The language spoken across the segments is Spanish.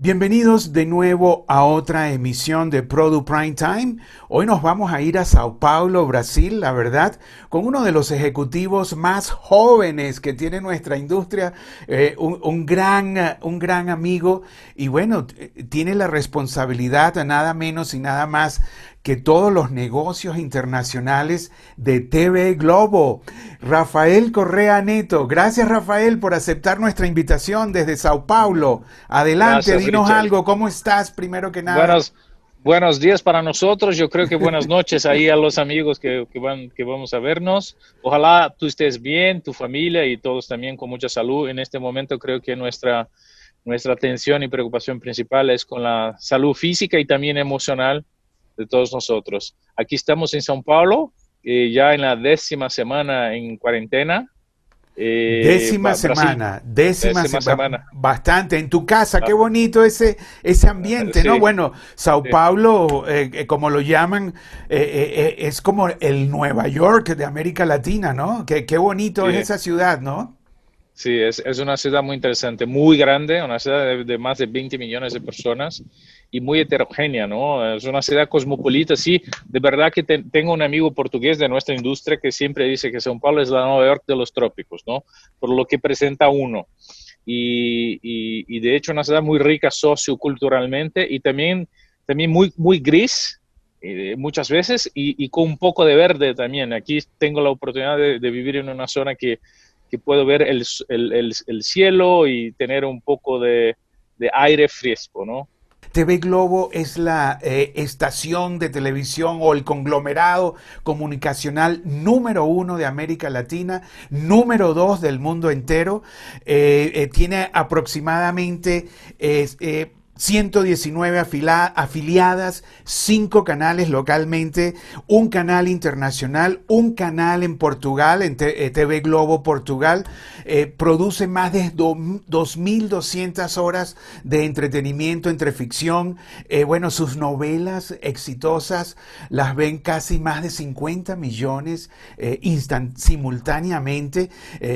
Bienvenidos de nuevo a otra emisión de Produ Prime Time. Hoy nos vamos a ir a Sao Paulo, Brasil, la verdad, con uno de los ejecutivos más jóvenes que tiene nuestra industria, eh, un, gran, un gran amigo y bueno, tiene la responsabilidad nada menos y nada más que todos los negocios internacionales de TV Globo. Rafael Correa Neto, gracias Rafael por aceptar nuestra invitación desde Sao Paulo. Adelante, dinos algo, ¿cómo estás primero que nada? Buenos, buenos días para nosotros, yo creo que buenas noches ahí a los amigos que, van, que vamos a vernos. Ojalá tú estés bien, tu familia y todos también con mucha salud. En este momento creo que nuestra, nuestra atención y preocupación principal es con la salud física y también emocional de todos nosotros. Aquí estamos en São Paulo, eh, ya en la décima semana en cuarentena. Eh, décima semana, décima, semana. Bastante. En tu casa, qué bonito ese, ese ambiente, ¿no? Bueno, Sao Paulo, eh, como lo llaman, es como el Nueva York de América Latina, ¿no? Qué, qué bonito es esa ciudad, ¿no? Sí, es, es, una ciudad muy interesante, muy grande, una ciudad de, de más de 20 millones de personas y muy heterogénea, ¿no? Es una ciudad cosmopolita, sí. De verdad que tengo un amigo portugués de nuestra industria que siempre dice que São Paulo es la Nueva York de los trópicos, ¿no? Por lo que presenta uno. Y, y, de hecho una ciudad muy rica socioculturalmente y también, también muy, muy gris eh, muchas veces y, con un poco de verde también. Aquí tengo la oportunidad de, vivir en una zona que, que puedo ver el, el, el, cielo y tener un poco de, de aire fresco, ¿no? TV Globo es la eh, estación de televisión o el conglomerado comunicacional número uno de América Latina, número dos del mundo entero. Eh, eh, tiene aproximadamente 119 afiliadas, 5 canales localmente, un canal internacional, un canal en Portugal, en TV eh, Globo Portugal, eh, produce más de 2.200 horas de entretenimiento entre ficción. Eh, bueno, sus novelas exitosas las ven casi más de 50 millones simultáneamente.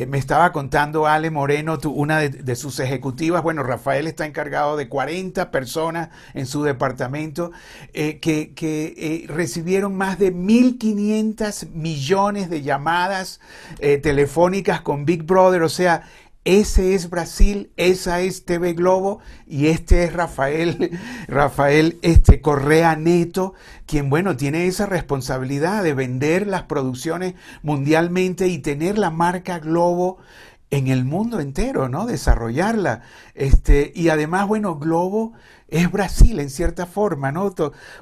me estaba contando Ale Moreno, una de sus ejecutivas, bueno, Rafael está encargado de 40 personas en su departamento eh, que, eh, recibieron más de 1.500 millones de llamadas eh, telefónicas con Big Brother. O sea, ese es Brasil, esa es TV Globo y este es Rafael, Rafael este Correa Neto, quien bueno, tiene esa responsabilidad de vender las producciones mundialmente y tener la marca Globo en el mundo entero, ¿no? Desarrollarla. Este, y además, bueno, Globo es Brasil en cierta forma, ¿no?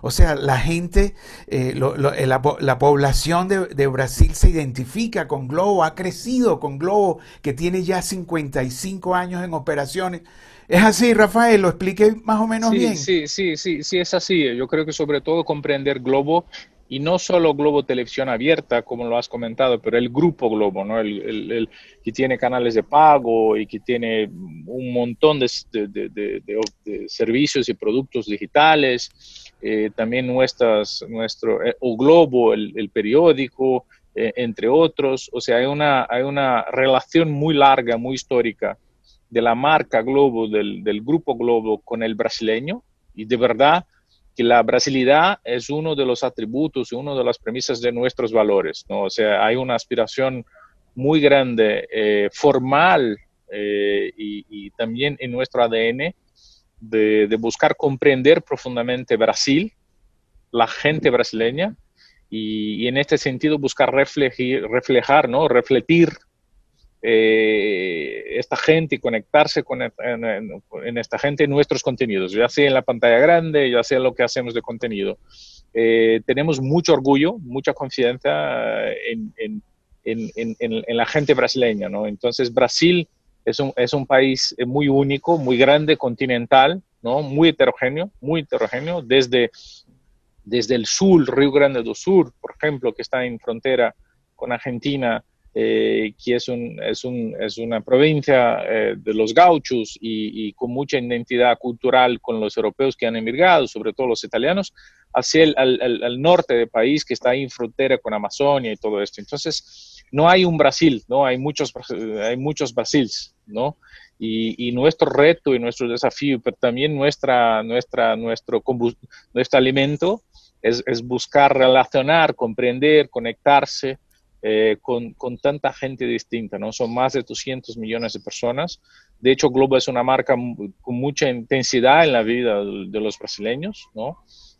O sea, la gente, eh, eh, la, población de, Brasil se identifica con Globo, ha crecido con Globo, que tiene ya 55 años en operaciones. ¿Es así, Rafael? ¿Lo expliqué más o menos bien? Sí, sí, sí, sí, es así. Yo creo que sobre todo comprender Globo y no solo Globo Televisión Abierta, como lo has comentado, pero el grupo Globo, ¿no? el, que tiene canales de pago y que tiene un montón de, servicios y productos digitales, eh, también nuestras, nuestro, eh, o Globo, el, periódico, eh, entre otros. O sea, hay una, hay una relación muy larga, muy histórica de la marca Globo, del, del grupo Globo con el brasileño, y de verdad que la brasilidad es uno de los atributos y una de las premisas de nuestros valores, ¿no? O sea, hay una aspiración muy grande, eh, formal eh, y, también en nuestro ADN de, buscar comprender profundamente Brasil, la gente brasileña, y, en este sentido buscar reflejar, ¿no? refletir eh, esta gente y conectarse con en, esta gente en nuestros contenidos, ya sea en la pantalla grande, ya sea en lo que hacemos de contenido. Eh, tenemos mucho orgullo, mucha confianza en, en, en, la gente brasileña, ¿no? Entonces Brasil es un, es un país muy único, muy grande, continental, ¿no? Muy heterogéneo, muy heterogéneo, desde, desde el sur, Río Grande do Sur, por ejemplo, que está en frontera con Argentina, eh, que es, un, es, un, es, una provincia eh, de los gauchos y, con mucha identidad cultural con los europeos que han emigrado, sobre todo los italianos, hacia el al, norte del país que está ahí en frontera con Amazonia y todo esto. Entonces, no hay un Brasil, ¿no? Hay muchos, hay muchos Brasils, ¿no? Y, nuestro reto y nuestro desafío, pero también nuestra, nuestra, nuestro, nuestro alimento es, es buscar relacionar, comprender, conectarse eh, con, con, tanta gente distinta, ¿no? Son más de 200 millones de personas. De hecho, Globo es una marca con mucha intensidad en la vida de los brasileños, ¿no?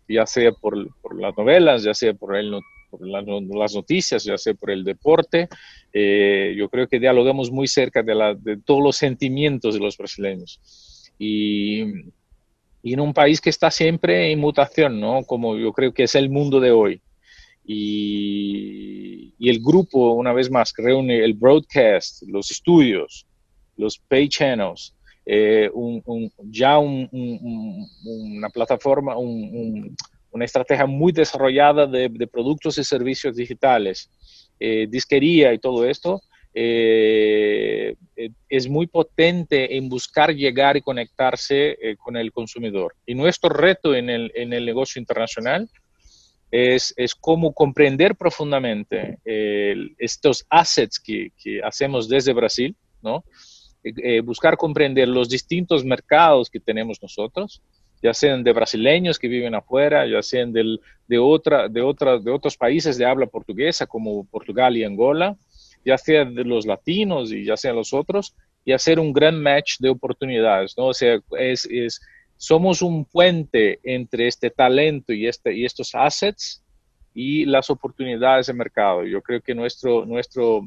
Ya sea por, por las novelas, ya sea por, el, por las noticias, ya sea por el deporte. Eh, yo creo que dialogamos muy cerca de, la, de todos los sentimientos de los brasileños. Y, y en un país que está siempre en mutación, ¿no? Como yo creo que es el mundo de hoy y, el grupo, una vez más, que reúne el broadcast, los estudios, los pay channels, eh, ya una plataforma, una estrategia muy desarrollada de, productos y servicios digitales, eh, disquería y todo esto, eh, es muy potente en buscar llegar y conectarse con el consumidor. Y nuestro reto en el, en el negocio internacional es, es cómo comprender profundamente estos assets que, que, hacemos desde Brasil, ¿no? Eh, eh, buscar comprender los distintos mercados que tenemos nosotros, ya sean de brasileños que viven afuera, ya sean del, de, otra, de, otra, de otros países de habla portuguesa como Portugal y Angola, ya sean de los latinos y ya sean los otros, y hacer un gran match de oportunidades, ¿no? O sea, es somos un puente entre este talento y, este, y estos assets y las oportunidades de mercado. Yo creo que nuestro, nuestro,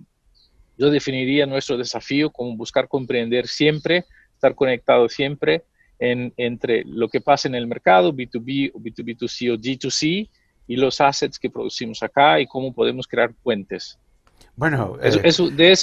yo definiría nuestro desafío como buscar comprender siempre, estar conectado siempre en, entre lo que pasa en el mercado, B2B o B2B2C o D2C, y los assets que producimos acá y cómo podemos crear puentes. Bueno, eh,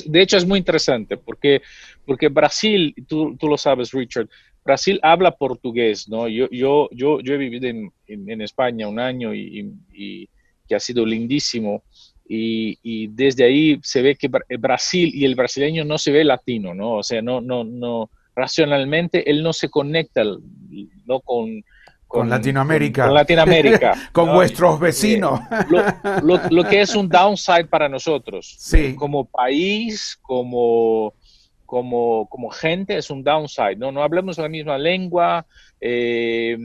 de, hecho es muy interesante porque, porque Brasil, tú, tú lo sabes, Richard, Brasil habla portugués, ¿no? Yo, yo, yo, yo he vivido en, en, España un año y, y, que ha sido lindísimo. Y, y, desde ahí se ve que Brasil y el brasileño no se ve latino, ¿no? O sea, no, no, no, racionalmente él no se conecta, ¿no? Con, con, Latinoamérica. Con, Latinoamérica. con vuestros vecinos. Lo, lo, que es un downside para nosotros. Sí. Como país, como como, como gente es un downside, ¿no? No hablamos la misma lengua, eh,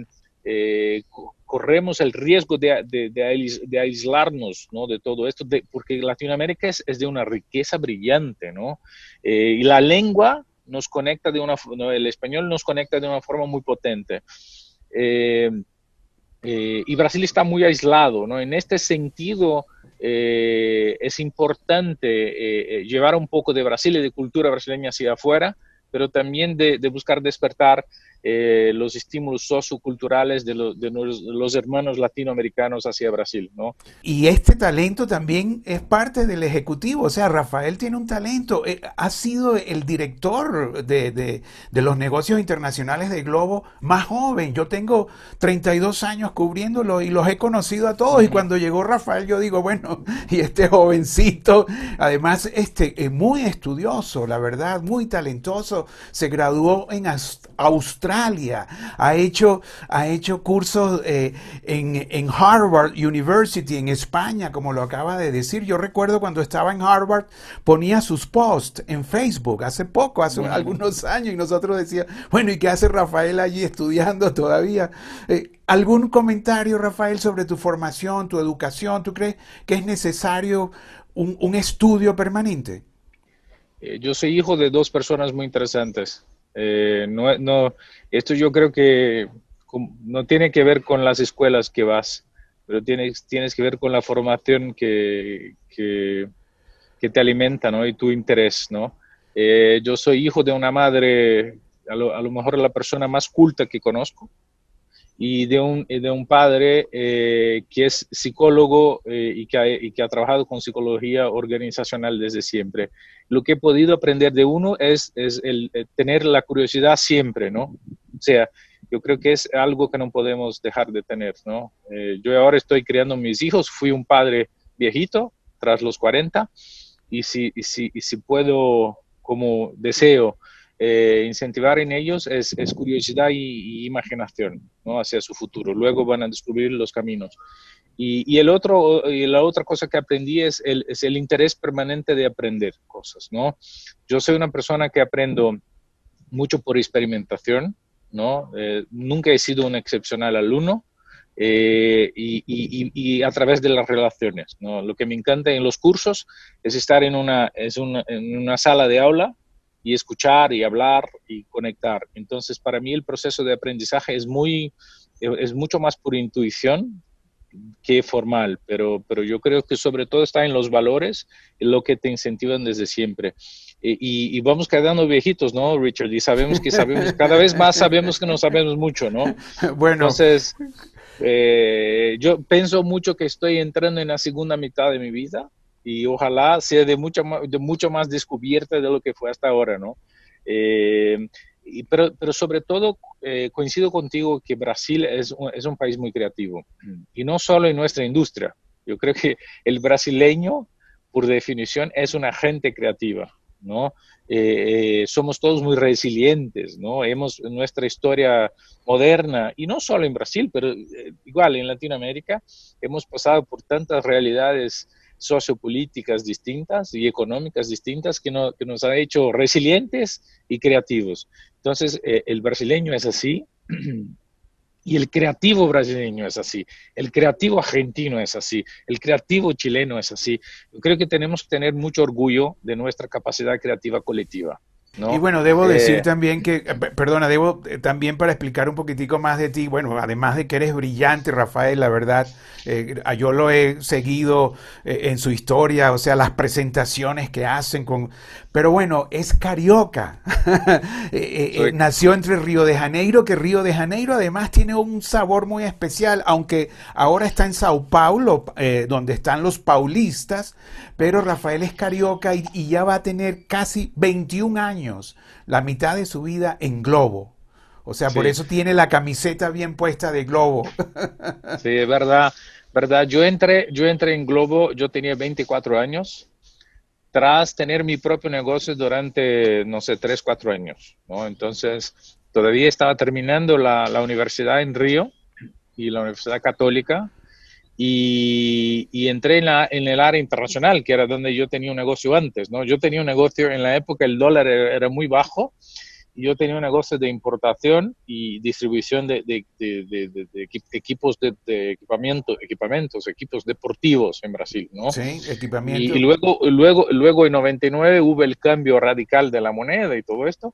eh, corremos el riesgo de, de, aislarnos, ¿no? De todo esto, porque Latinoamérica es, es, de una riqueza brillante, ¿no? Eh, y la lengua nos conecta de una, el español nos conecta de una forma muy potente. Y Brasil está muy aislado, ¿no? En este sentido, eh, es importante eh, eh, llevar un poco de Brasil y de cultura brasileña hacia afuera, pero también de buscar despertar eh, los estímulos socioculturales de, de, los hermanos latinoamericanos hacia Brasil, ¿no? Y este talento también es parte del ejecutivo, o sea, Rafael tiene un talento, eh, ha sido el director de, de, de, los negocios internacionales de Globo más joven, yo tengo 32 años cubriéndolo y los he conocido a todos, y cuando llegó Rafael yo digo, bueno, y este jovencito, además, este, es muy estudioso, la verdad, muy talentoso, se graduó en Australia, ha hecho, ha hecho cursos eh, en, en, Harvard University, en España, como lo acaba de decir. Yo recuerdo cuando estaba en Harvard, ponía sus posts en Facebook hace poco, hace algunos años, y nosotros decíamos, bueno, ¿y qué hace Rafael allí estudiando todavía? Eh, ¿Algún comentario, Rafael, sobre tu formación, tu educación? ¿Tú crees que es necesario un, un estudio permanente? Eh, yo soy hijo de dos personas muy interesantes. Eh, no, no, esto yo creo que no tiene que ver con las escuelas que vas, pero tienes, tienes que ver con la formación que, que, te alimenta, ¿no? Y tu interés, ¿no? Eh, yo soy hijo de una madre, a lo, a lo mejor la persona más culta que conozco, y de un, de un padre eh, que es psicólogo eh, y, que ha, y, que ha, trabajado con psicología organizacional desde siempre. Lo que he podido aprender de uno es, es el, eh, tener la curiosidad siempre, ¿no? O sea, yo creo que es algo que no podemos dejar de tener, ¿no? yo ahora estoy criando mis hijos, fui un padre viejito, tras los 40, y si, y si, y si puedo, como deseo, eh, incentivar en ellos es, curiosidad y, imaginación hacia su futuro. Luego van a descubrir los caminos. Y, el otro, y la otra cosa que aprendí es el, interés permanente de aprender cosas. ¿no? Yo soy una persona que aprendo mucho por experimentación, ¿no? Eh, nunca he sido un excepcional alumno eh, y, a través de las relaciones, ¿no? Lo que me encanta en los cursos es estar en una, en una sala de aula y escuchar y hablar y conectar. Entonces, para mí el proceso de aprendizaje es muy, es mucho más por intuición que formal, pero, pero yo creo que sobre todo está en los valores, en lo que te incentivan desde siempre. Y, vamos quedando viejitos, ¿no, Richard? Y sabemos que sabemos, cada vez más sabemos que no sabemos mucho, ¿no? Bueno. Entonces, eh, yo pienso mucho que estoy entrando en la segunda mitad de mi vida y ojalá sea de mucho, de mucho más descubierta de lo que fue hasta ahora, ¿no? Eh, pero, pero sobre todo eh, coincido contigo que Brasil es un, es un país muy creativo y no solo en nuestra industria. Yo creo que el brasileño, por definición, es una gente creativa. ¿no? Eh, eh, somos todos muy resilientes, ¿no? Hemos nuestra historia moderna, y no solo en Brasil, pero igual en Latinoamérica, hemos pasado por tantas realidades sociopolíticas distintas y económicas distintas que, no, que nos ha hecho resilientes y creativos. Entonces, eh, el brasileño es así y el creativo brasileño es así, el creativo argentino es así, el creativo chileno es así. Creo que tenemos que tener mucho orgullo de nuestra capacidad creativa colectiva. Y bueno, debo decir eh, también que, eh, perdona, debo eh, también para explicar un poquitico más de ti, bueno, además de que eres brillante, Rafael, la verdad, yo lo he seguido en su historia, o sea, las presentaciones que hacen con... Pero bueno, es carioca. nació entre Río de Janeiro, que Río de Janeiro además tiene un sabor muy especial, aunque ahora está en Sao Paulo, donde están los paulistas, pero Rafael es carioca y ya va a tener casi 21 años la mitad de su vida en Globo. O sea, por eso tiene la camiseta bien puesta de Globo. Sí, es verdad, verdad. Yo entré, yo entré en Globo, yo tenía 24 años, tras tener mi propio negocio durante, no sé, 3, 4 años. ¿no? Entonces, todavía estaba terminando la, la universidad en Río y la Universidad Católica y, entré en, la, en, el área internacional, que era donde yo tenía un negocio antes, ¿no? Yo tenía un negocio, en la época el dólar era, muy bajo, y yo tenía un negocio de importación y distribución de, de, de, equipos de, equipamiento, equipamientos, equipos deportivos en Brasil, ¿no? Sí, equipamiento. Y, y, luego, luego, luego en 99 hubo el cambio radical de la moneda y todo esto,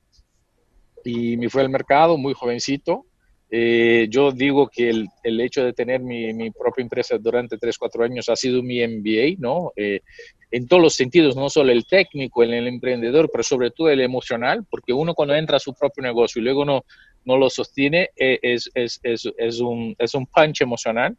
y me fue al mercado muy jovencito, eh, yo digo que el, el hecho de tener mi, mi, propia empresa durante 3, 4 años ha sido mi MBA, ¿no? Eh, en todos los sentidos, no solo el técnico, el, emprendedor, pero sobre todo el emocional, porque uno cuando entra a su propio negocio y luego no, no lo sostiene, eh, es, es, es, es, un, es un punch emocional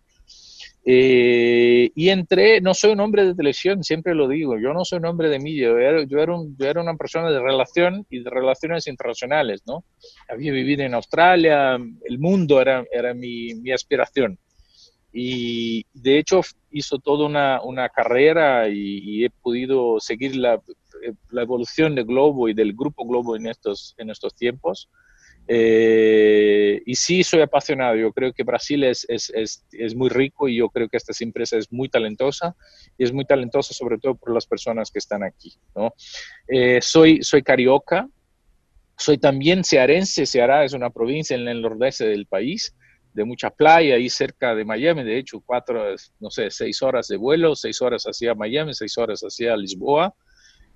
eh, y entré, no soy un hombre de televisión, siempre lo digo, yo no soy un hombre de media, yo era, yo era, un, yo era una persona de relación y de relaciones internacionales, ¿no? Había vivido en Australia, el mundo era, era mi, mi aspiración. Y de hecho hizo toda una, una carrera y, he podido seguir la, la, evolución de Globo y del grupo Globo en estos, en estos tiempos. Eh, y sí, soy apasionado. Yo creo que Brasil es, es, es, es, muy rico y yo creo que esta empresa es muy talentosa y es muy talentosa sobre todo por las personas que están aquí. ¿no? Eh, soy, soy carioca, soy también cearense. Ceará es una provincia en el nordeste del país de mucha playa, ahí cerca de Miami, de hecho, cuatro, no sé, seis horas de vuelo, seis horas hacia Miami, seis horas hacia Lisboa.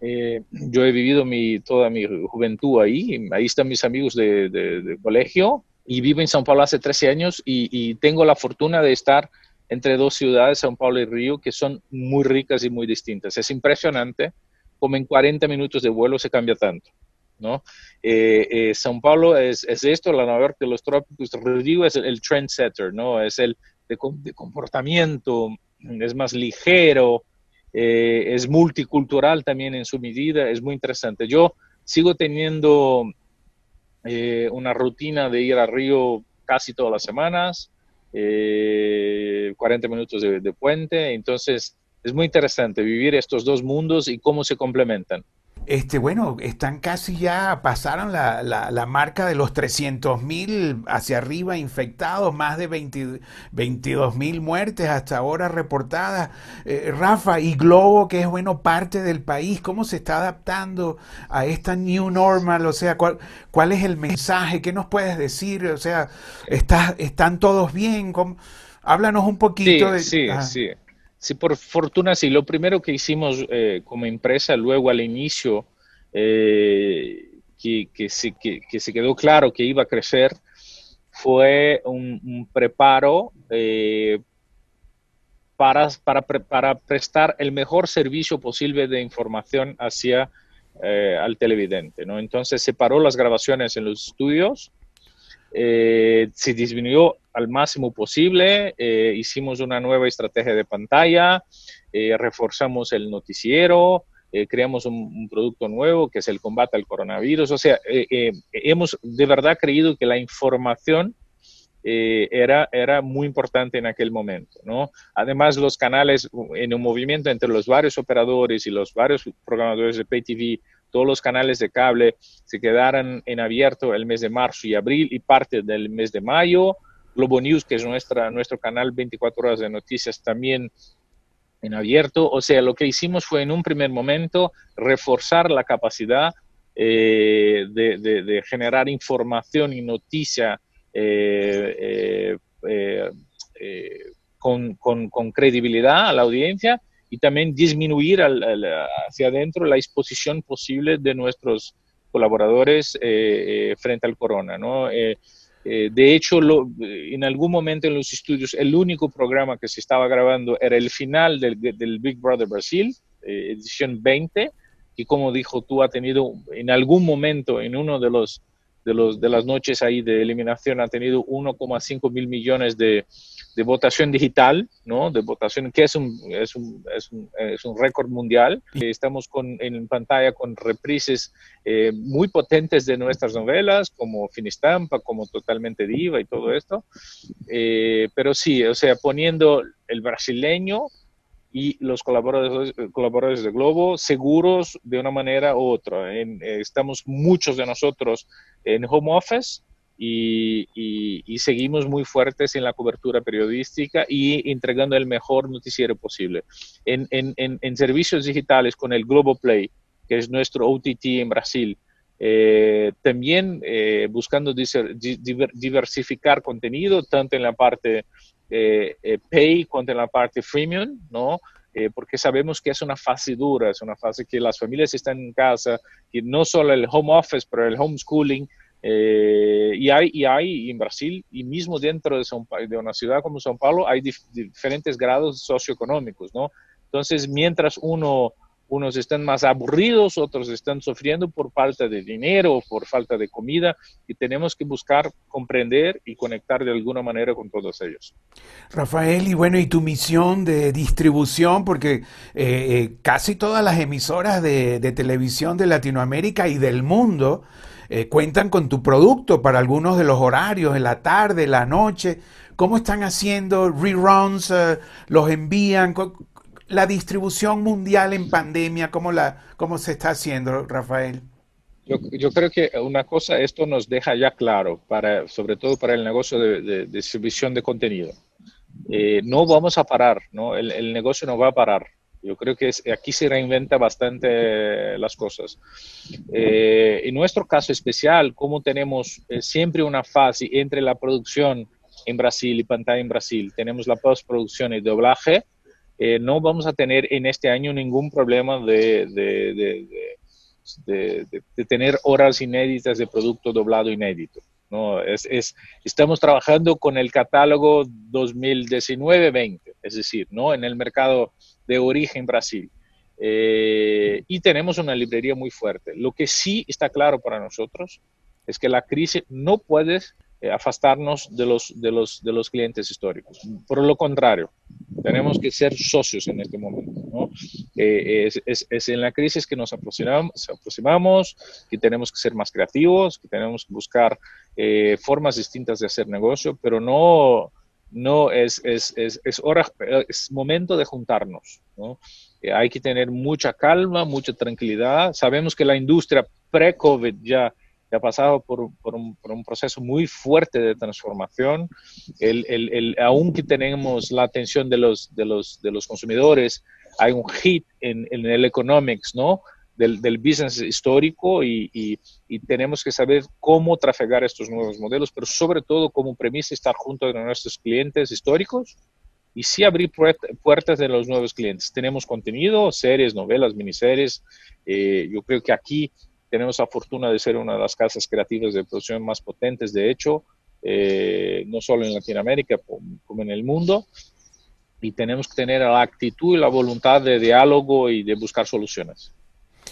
Eh, yo he vivido mi, toda mi juventud ahí, ahí están mis amigos de, colegio y vivo en São Paulo hace 13 años y, tengo la fortuna de estar entre dos ciudades, São Paulo y Río, que son muy ricas y muy distintas. Es impresionante como en 40 minutos de vuelo se cambia tanto. ¿no? Eh, eh, São Paulo es, es, esto, la Nueva York de los trópicos, Río es el, trendsetter, ¿no? es el de, de comportamiento, es más ligero, eh, es multicultural también en su medida, es muy interesante. Yo sigo teniendo eh, una rutina de ir a Río casi todas las semanas, 40 eh, minutos de, de puente, entonces es muy interesante vivir estos dos mundos y cómo se complementan. Este, bueno, están casi ya, pasaron la, la, marca de los 300 mil hacia arriba infectados, más de 22 mil muertes hasta ahora reportadas. Eh, Rafa, y Globo, que es, bueno, parte del país, ¿cómo se está adaptando a esta new normal? O sea, ¿cuál, cuál es el mensaje? ¿Qué nos puedes decir? O sea, ¿está, ¿están todos bien? Háblanos un poquito de... Sí, sí. Sí, por fortuna sí. Lo primero que hicimos eh, como empresa luego al inicio, eh, que, se, que, se, quedó claro que iba a crecer, fue un, preparo eh, para, para, para, prestar el mejor servicio posible de información hacia al televidente. ¿no? Entonces separó las grabaciones en los estudios, se disminuyó al máximo posible. Eh, hicimos una nueva estrategia de pantalla, eh, reforzamos el noticiero, eh, creamos un, producto nuevo que es el combate al coronavirus. O sea, hemos de verdad creído que la información era, era muy importante en aquel momento. ¿no? Además, los canales en un movimiento entre los varios operadores y los varios programadores de Pay TV todos los canales de cable se quedaron en abierto el mes de marzo y abril y parte del mes de mayo. Globo News, que es nuestra, nuestro canal 24 horas de noticias, también en abierto. O sea, lo que hicimos fue en un primer momento reforzar la capacidad eh, de, generar información y noticia eh, eh, con, credibilidad a la audiencia y también disminuir hacia adentro la exposición posible de nuestros colaboradores frente al corona. ¿no? Eh, de hecho, en algún momento en los estudios, el único programa que se estaba grabando era el final del, Big Brother Brasil, eh, edición 20, y como dijo tú, ha tenido en algún momento, en uno de los de, los, de las noches ahí de eliminación, ha tenido 1,5 mil millones de, de votación digital, ¿no? De votación, que es un, es un, es un, es un récord mundial. Estamos con, en pantalla con reprises eh, muy potentes de nuestras novelas, como Finistampa, como Totalmente Diva y todo esto. Eh, pero sí, o sea, poniendo el brasileño y los colaboradores, colaboradores de Globo seguros de una manera u otra. En, estamos muchos de nosotros en home office y, seguimos muy fuertes en la cobertura periodística y entregando el mejor noticiero posible. En, en, servicios digitales con el Play que es nuestro OTT en Brasil, eh, también eh, buscando diversificar contenido, tanto en la parte eh, pay cuanto en la parte freemium, ¿no? porque sabemos que es una fase dura, es una fase que las familias están en casa, y no solo el home office, pero el homeschooling, eh, y, hay, y hay en Brasil, y mismo dentro de, una ciudad como São Paulo, hay diferentes grados socioeconómicos, ¿no? Entonces, mientras uno, unos están más aburridos, otros están sufriendo por falta de dinero, por falta de comida, y tenemos que buscar comprender y conectar de alguna manera con todos ellos. Rafael, y bueno, y tu misión de distribución, porque eh, eh, casi todas las emisoras de, de televisión de Latinoamérica y del mundo, eh, cuentan con tu producto para algunos de los horarios, en la tarde, en la noche. ¿Cómo están haciendo reruns? Eh, ¿Los envían? La distribución mundial en pandemia, ¿cómo, la, cómo se está haciendo, Rafael? Yo, creo que una cosa, esto nos deja ya claro, para, sobre todo para el negocio de, distribución de contenido. Eh, no vamos a parar, ¿no? El, el, negocio no va a parar. Yo creo que aquí se reinventa bastante las cosas. Eh, en nuestro caso especial, como tenemos eh, siempre una fase entre la producción en Brasil y pantalla en Brasil, tenemos la postproducción y doblaje, eh, no vamos a tener en este año ningún problema de, de, de, de, tener horas inéditas de producto doblado inédito. ¿no? Es, es, estamos trabajando con el catálogo 2019-20, es decir, ¿no? en el mercado de origen Brasil. Eh, y tenemos una librería muy fuerte. Lo que sí está claro para nosotros es que la crisis no puede eh, afastarnos de los, de, los, de los clientes históricos. Por lo contrario, tenemos que ser socios en este momento. Eh, es, en la crisis que nos aproximamos, que tenemos que ser más creativos, que tenemos que buscar formas distintas de hacer negocio, pero no no es, es, es, es, hora, es momento de juntarnos. ¿no? hay que tener mucha calma, mucha tranquilidad. Sabemos que la industria pre-COVID ya, ha pasado por, por, un, proceso muy fuerte de transformación. El, el, aunque tenemos la atención de los, de los, de los consumidores, hay un hit en, en el economics, ¿no? Del, del business histórico y, y, tenemos que saber cómo trafegar estos nuevos modelos, pero sobre todo como premisa estar junto a nuestros clientes históricos y sí abrir puertas de los nuevos clientes. Tenemos contenido, series, novelas, miniseries. Eh, yo creo que aquí tenemos la fortuna de ser una de las casas creativas de producción más potentes, de hecho, eh, no solo en Latinoamérica, como en el mundo. Y tenemos que tener la actitud y la voluntad de diálogo y de buscar soluciones.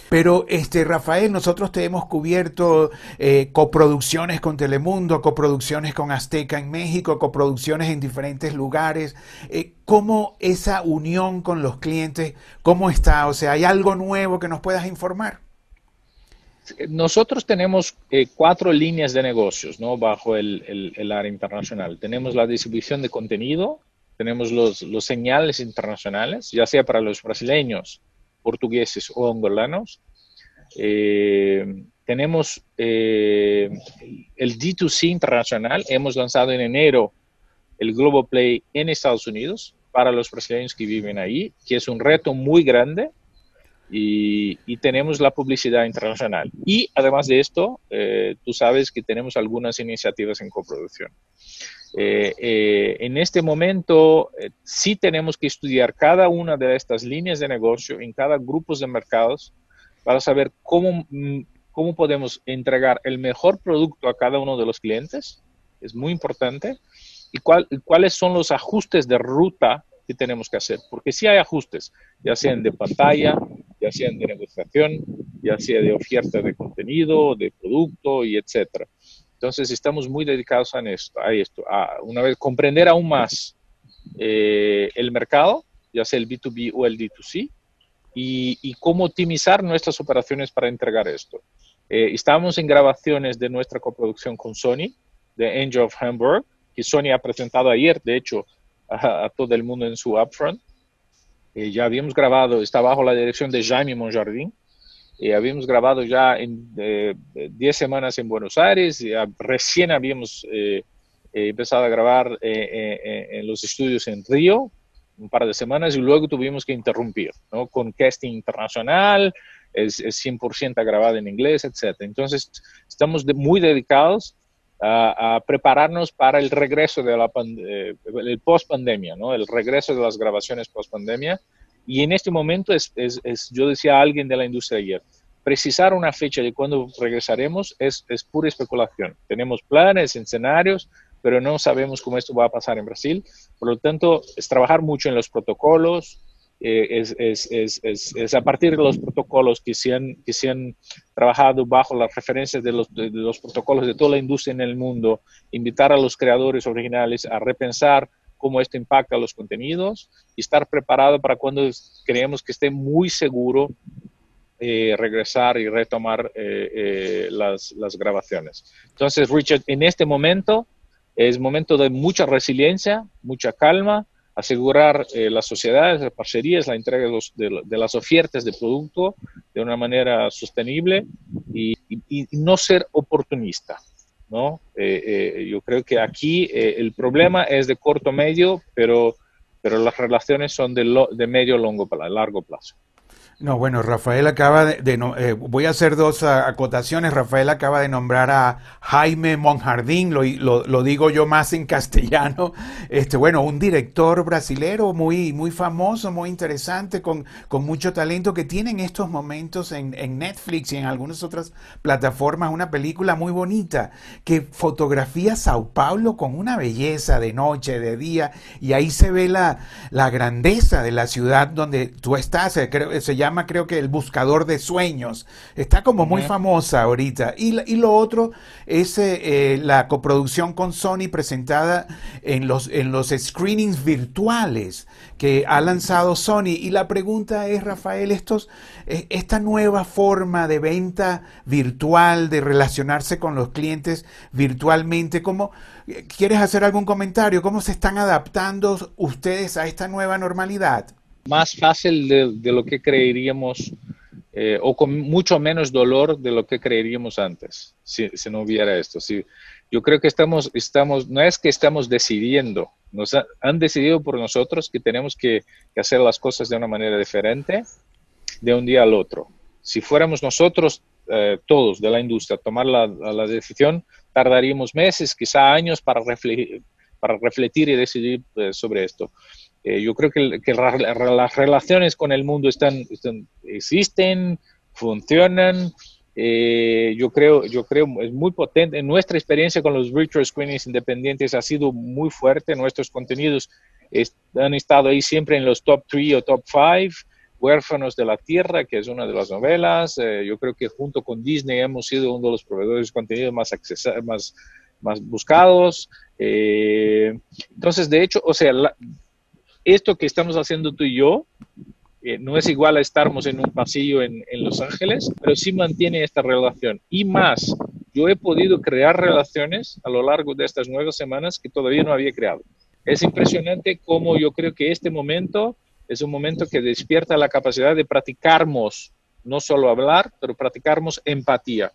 Pero, este, Rafael, nosotros te hemos cubierto eh, coproducciones con Telemundo, coproducciones con Azteca en México, coproducciones en diferentes lugares. Eh, ¿Cómo esa unión con los clientes, cómo está? O sea, ¿hay algo nuevo que nos puedas informar? Nosotros tenemos eh, cuatro líneas de negocios ¿no? bajo el, área internacional. Tenemos la distribución de contenido, tenemos los, los señales internacionales, ya sea para los brasileños, portugueses o angolanos. Eh, tenemos eh, el D2C internacional. Hemos lanzado en enero el Global Play en Estados Unidos para los brasileños que viven ahí, que es un reto muy grande. Y, tenemos la publicidad internacional. Y además de esto, eh, tú sabes que tenemos algunas iniciativas en coproducción. Eh, eh, en este momento eh, sí tenemos que estudiar cada una de estas líneas de negocio en cada grupo de mercados para saber cómo, mm, cómo podemos entregar el mejor producto a cada uno de los clientes, es muy importante, y cuál, cuáles son los ajustes de ruta que tenemos que hacer, porque si hay ajustes, ya sean de pantalla, ya sean de negociación, ya sea de oferta de contenido, de producto y etcétera. Entonces estamos muy dedicados a esto, a esto, a una vez comprender aún más eh, el mercado, ya sea el B2B o el D2C, y, cómo optimizar nuestras operaciones para entregar esto. Eh, estamos en grabaciones de nuestra coproducción con Sony, de Angel of Hamburg, que Sony ha presentado ayer, de hecho, a, todo el mundo en su upfront. Eh, ya habíamos grabado, está bajo la dirección de Jaime Monjardín, eh, habíamos grabado ya en 10 eh, semanas en Buenos Aires, recién habíamos eh, empezado a grabar en los estudios en Río, un par de semanas, y luego tuvimos que interrumpir, ¿no? Con casting internacional, es, es 100% grabado en inglés, etc. Entonces, estamos muy dedicados a, prepararnos para el regreso de la el post pandemia, ¿no? El regreso de las grabaciones post pandemia y en este momento, es, yo decía a alguien de la industria ayer, precisar una fecha de cuándo regresaremos es, pura especulación. Tenemos planes, escenarios, pero no sabemos cómo esto va a pasar en Brasil. Por lo tanto, es trabajar mucho en los protocolos, eh, es, a partir de los protocolos que se han, trabajado bajo las referencias de los protocolos de toda la industria en el mundo, invitar a los creadores originales a repensar cómo esto impacta los contenidos y estar preparado para cuando creemos que esté muy seguro eh, regresar y retomar eh, eh, las, las, grabaciones. Entonces, Richard, en este momento es momento de mucha resiliencia, mucha calma, asegurar las sociedades, las parcerías, la entrega de, de, las ofertas de producto de una manera sostenible y, y no ser oportunista. ¿No? Eh, eh, yo creo que aquí eh, el problema es de corto medio, pero, pero las relaciones son de, lo, de medio longo, largo plazo. No, bueno, Rafael acaba de, eh, voy a hacer dos acotaciones. Rafael acaba de nombrar a Jaime Monjardín, lo, lo, digo yo más en castellano. Este, bueno, un director brasilero muy, muy famoso, muy interesante, con, con mucho talento, que tiene en estos momentos en, en, Netflix y en algunas otras plataformas una película muy bonita que fotografía Sao Paulo con una belleza de noche, de día, y ahí se ve la, la grandeza de la ciudad donde tú estás. Eh, creo, se llama llama creo que El Buscador de Sueños. Está como muy famosa ahorita. Y, y, lo otro es eh, eh, la coproducción con Sony presentada en los, en los screenings virtuales que ha lanzado Sony. Y la pregunta es, Rafael, estos, eh, esta nueva forma de venta virtual, de relacionarse con los clientes virtualmente, ¿cómo, ¿quieres hacer algún comentario? ¿Cómo se están adaptando ustedes a esta nueva normalidad? Más fácil de, lo que creeríamos eh, o con mucho menos dolor de lo que creeríamos antes, si, no hubiera esto. Si, yo creo que estamos, estamos, no es que estamos decidiendo, nos han decidido por nosotros que tenemos que, hacer las cosas de una manera diferente de un día al otro. Si fuéramos nosotros, eh, todos de la industria, a tomar la, la, decisión, tardaríamos meses, quizá años para refletir, para refletir y decidir eh, sobre esto. Eh, yo creo que, las relaciones con el mundo están, existen, funcionan. Eh, yo creo, yo creo es muy potente. Nuestra experiencia con los virtual screenings independientes ha sido muy fuerte. Nuestros contenidos han estado ahí siempre en los top 3 o top 5. Huérfanos de la Tierra, que es una de las novelas. yo creo que junto con Disney hemos sido uno de los proveedores de contenido más, más, más buscados. Eh, entonces, de hecho, o sea, esto que estamos haciendo tú y yo eh, no es igual a estarmos en un pasillo en, Los Ángeles, pero sí mantiene esta relación. Y más, yo he podido crear relaciones a lo largo de estas nueve semanas que todavía no había creado. Es impresionante cómo yo creo que este momento es un momento que despierta la capacidad de practicarnos, no solo hablar, pero practicarnos empatía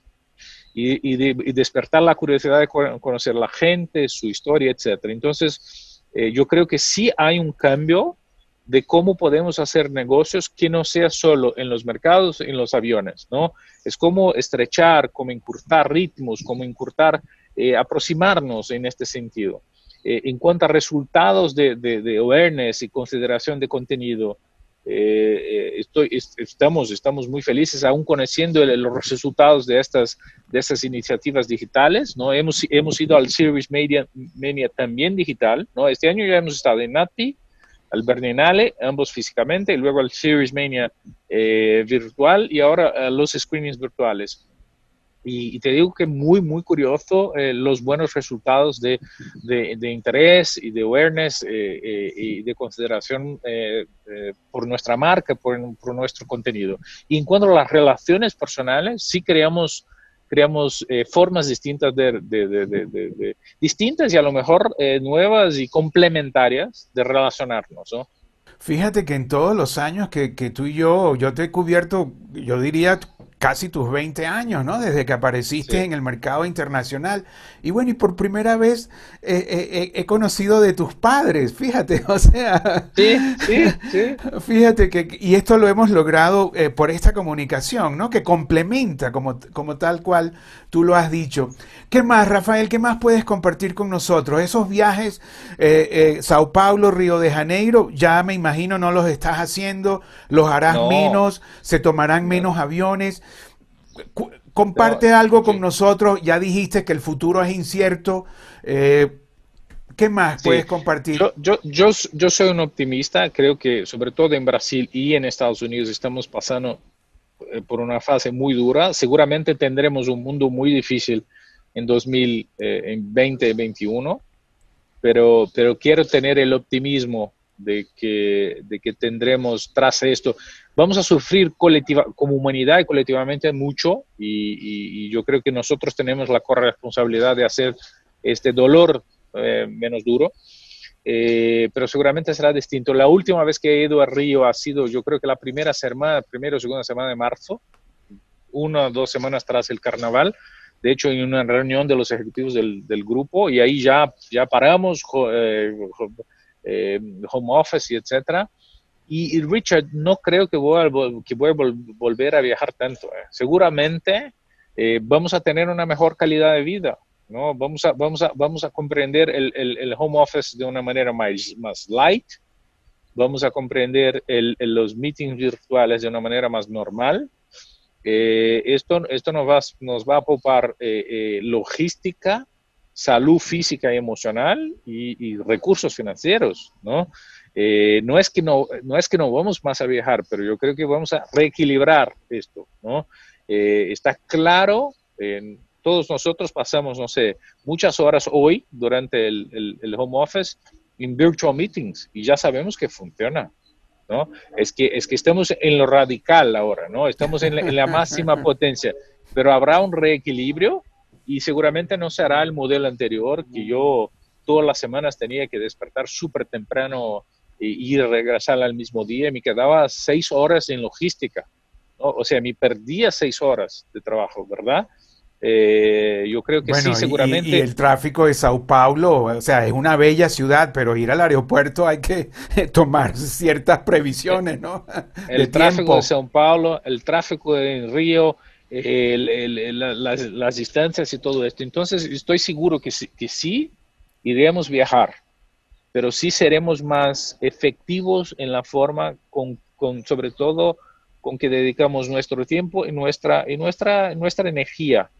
y, despertar la curiosidad de conocer la gente, su historia, etc. Entonces, eh, yo creo que sí hay un cambio de cómo podemos hacer negocios que no sea solo en los mercados, en los aviones, ¿no? Es como estrechar, como encurtar ritmos, como encurtar, eh, aproximarnos en este sentido. Eh, en cuanto a resultados de, de, de awareness y consideración de contenido, eh, estoy, estamos, estamos muy felices aún conociendo los resultados de estas, de estas iniciativas digitales. ¿no? Hemos, hemos ido al Series Media, Media también digital. ¿no? Este año ya hemos estado en NATI, al Berninale, ambos físicamente, y luego al Series Mania eh, virtual y ahora a los screenings virtuales. Y, te digo que muy, muy curioso eh, los buenos resultados de, de, interés y de awareness eh, eh, y de consideración por nuestra marca, por, por, nuestro contenido. Y en cuanto a las relaciones personales, sí creamos, creamos formas distintas de, de, distintas y a lo mejor nuevas y complementarias de relacionarnos. ¿no? Fíjate que en todos los años que, que, tú y yo, yo te he cubierto, yo diría casi tus 20 años, ¿no? Desde que apareciste en el mercado internacional. Y bueno, y por primera vez eh, eh, eh, he conocido de tus padres, fíjate, o sea. Sí, sí, sí. Fíjate que, y esto lo hemos logrado por esta comunicación, ¿no? Que complementa, como, como tal cual tú lo has dicho. ¿Qué más, Rafael? ¿Qué más puedes compartir con nosotros? Esos viajes, Sao Paulo, Río de Janeiro, ya me imagino no los estás haciendo, los harás menos, se tomarán menos aviones. Comparte algo con nosotros, ya dijiste que el futuro es incierto. Eh, ¿Qué más puedes compartir? Yo, yo, yo, soy un optimista, creo que sobre todo en Brasil y en Estados Unidos estamos pasando eh, por una fase muy dura. Seguramente tendremos un mundo muy difícil en 2020-2021, eh, pero, pero quiero tener el optimismo de que, de que tendremos tras esto. Vamos a sufrir colectiva, como humanidad y colectivamente mucho y, yo creo que nosotros tenemos la corresponsabilidad de hacer este dolor eh, menos duro, eh, pero seguramente será distinto. La última vez que he ido a Río ha sido, yo creo que la primera semana, primera o segunda semana de marzo, una o dos semanas tras el carnaval, de hecho en una reunión de los ejecutivos del, del grupo y ahí ya, ya paramos. Eh, eh, home office y etcétera. Y, Richard, no creo que voy a, que voy a volver a viajar tanto. Eh. Seguramente eh, vamos a tener una mejor calidad de vida. ¿No? Vamos, a, vamos, a, vamos a comprender el, el, home office de una manera más, más light. Vamos a comprender el, los meetings virtuales de una manera más normal. esto, esto nos, va, nos va a popar logística salud física y emocional y, recursos financieros, ¿no? Eh, no, es que no, no es que no vamos más a viajar, pero yo creo que vamos a reequilibrar esto, ¿no? Eh, está claro, todos nosotros pasamos, no sé, muchas horas hoy durante el, el, home office en virtual meetings y ya sabemos que funciona, ¿no? Es que, es que estamos en lo radical ahora, ¿no? Estamos en en la máxima potencia, pero habrá un reequilibrio y seguramente no será el modelo anterior que yo todas las semanas tenía que despertar súper temprano y regresar al mismo día. y Me quedaba seis horas en logística. O sea, me perdía seis horas de trabajo, ¿verdad? Eh, yo creo que sí, seguramente. Y, el tráfico de Sao Paulo, o sea, es una bella ciudad, pero ir al aeropuerto hay que tomar ciertas previsiones, ¿no? El tráfico de Sao Paulo, el tráfico en Río, las, distancias y todo esto. Entonces, estoy seguro que, que sí iremos viajar, pero sí seremos más efectivos en la forma con, con sobre todo con que dedicamos nuestro tiempo y nuestra, y nuestra, nuestra energía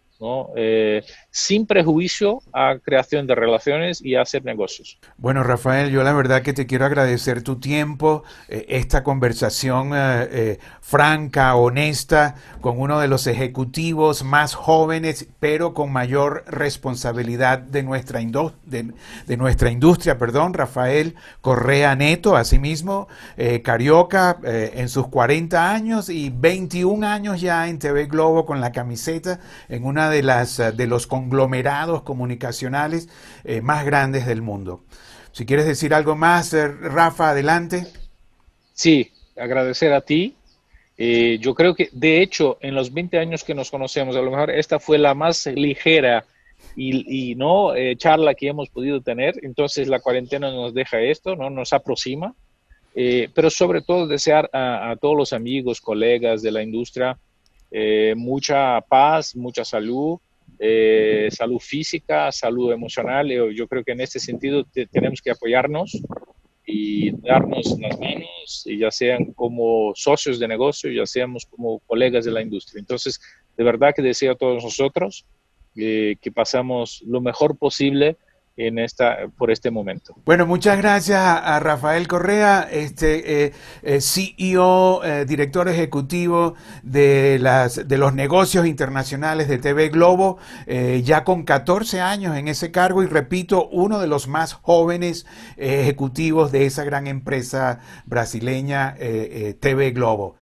eh, sin prejuicio a creación de relaciones y a hacer negocios. Bueno, Rafael, yo la verdad que te quiero agradecer tu tiempo, eh, esta conversación eh, franca, honesta, con uno de los ejecutivos más jóvenes, pero con mayor responsabilidad de nuestra, de, de nuestra industria, perdón, Rafael Correa Neto, asimismo, carioca, en sus 40 años y 21 años ya en TV Globo con la camiseta en una de, las, eh, de los conglomerados comunicacionales eh, más grandes del mundo. Si quieres decir algo más, eh, Rafa, adelante. Sí, agradecer a ti. yo creo que, de hecho, en los 20 años que nos conocemos, a lo mejor esta fue la más ligera y, no charla que hemos podido tener. Entonces la cuarentena nos deja esto, no nos aproxima. pero sobre todo desear a, todos los amigos, colegas de la industria eh, mucha paz, mucha salud, eh, salud física, salud emocional. Yo creo que en este sentido tenemos que apoyarnos y darnos las manos, y ya sean como socios de negocio, ya seamos como colegas de la industria. Entonces, de verdad que deseo a todos nosotros eh, que pasamos lo mejor posible en esta, por este momento. Bueno, muchas gracias a, Rafael Correa, este eh, eh, CEO, eh, director ejecutivo de, las, de los negocios internacionales de TV Globo, ya con 14 años en ese cargo y repito, uno de los más jóvenes ejecutivos de esa gran empresa brasileña TV Globo.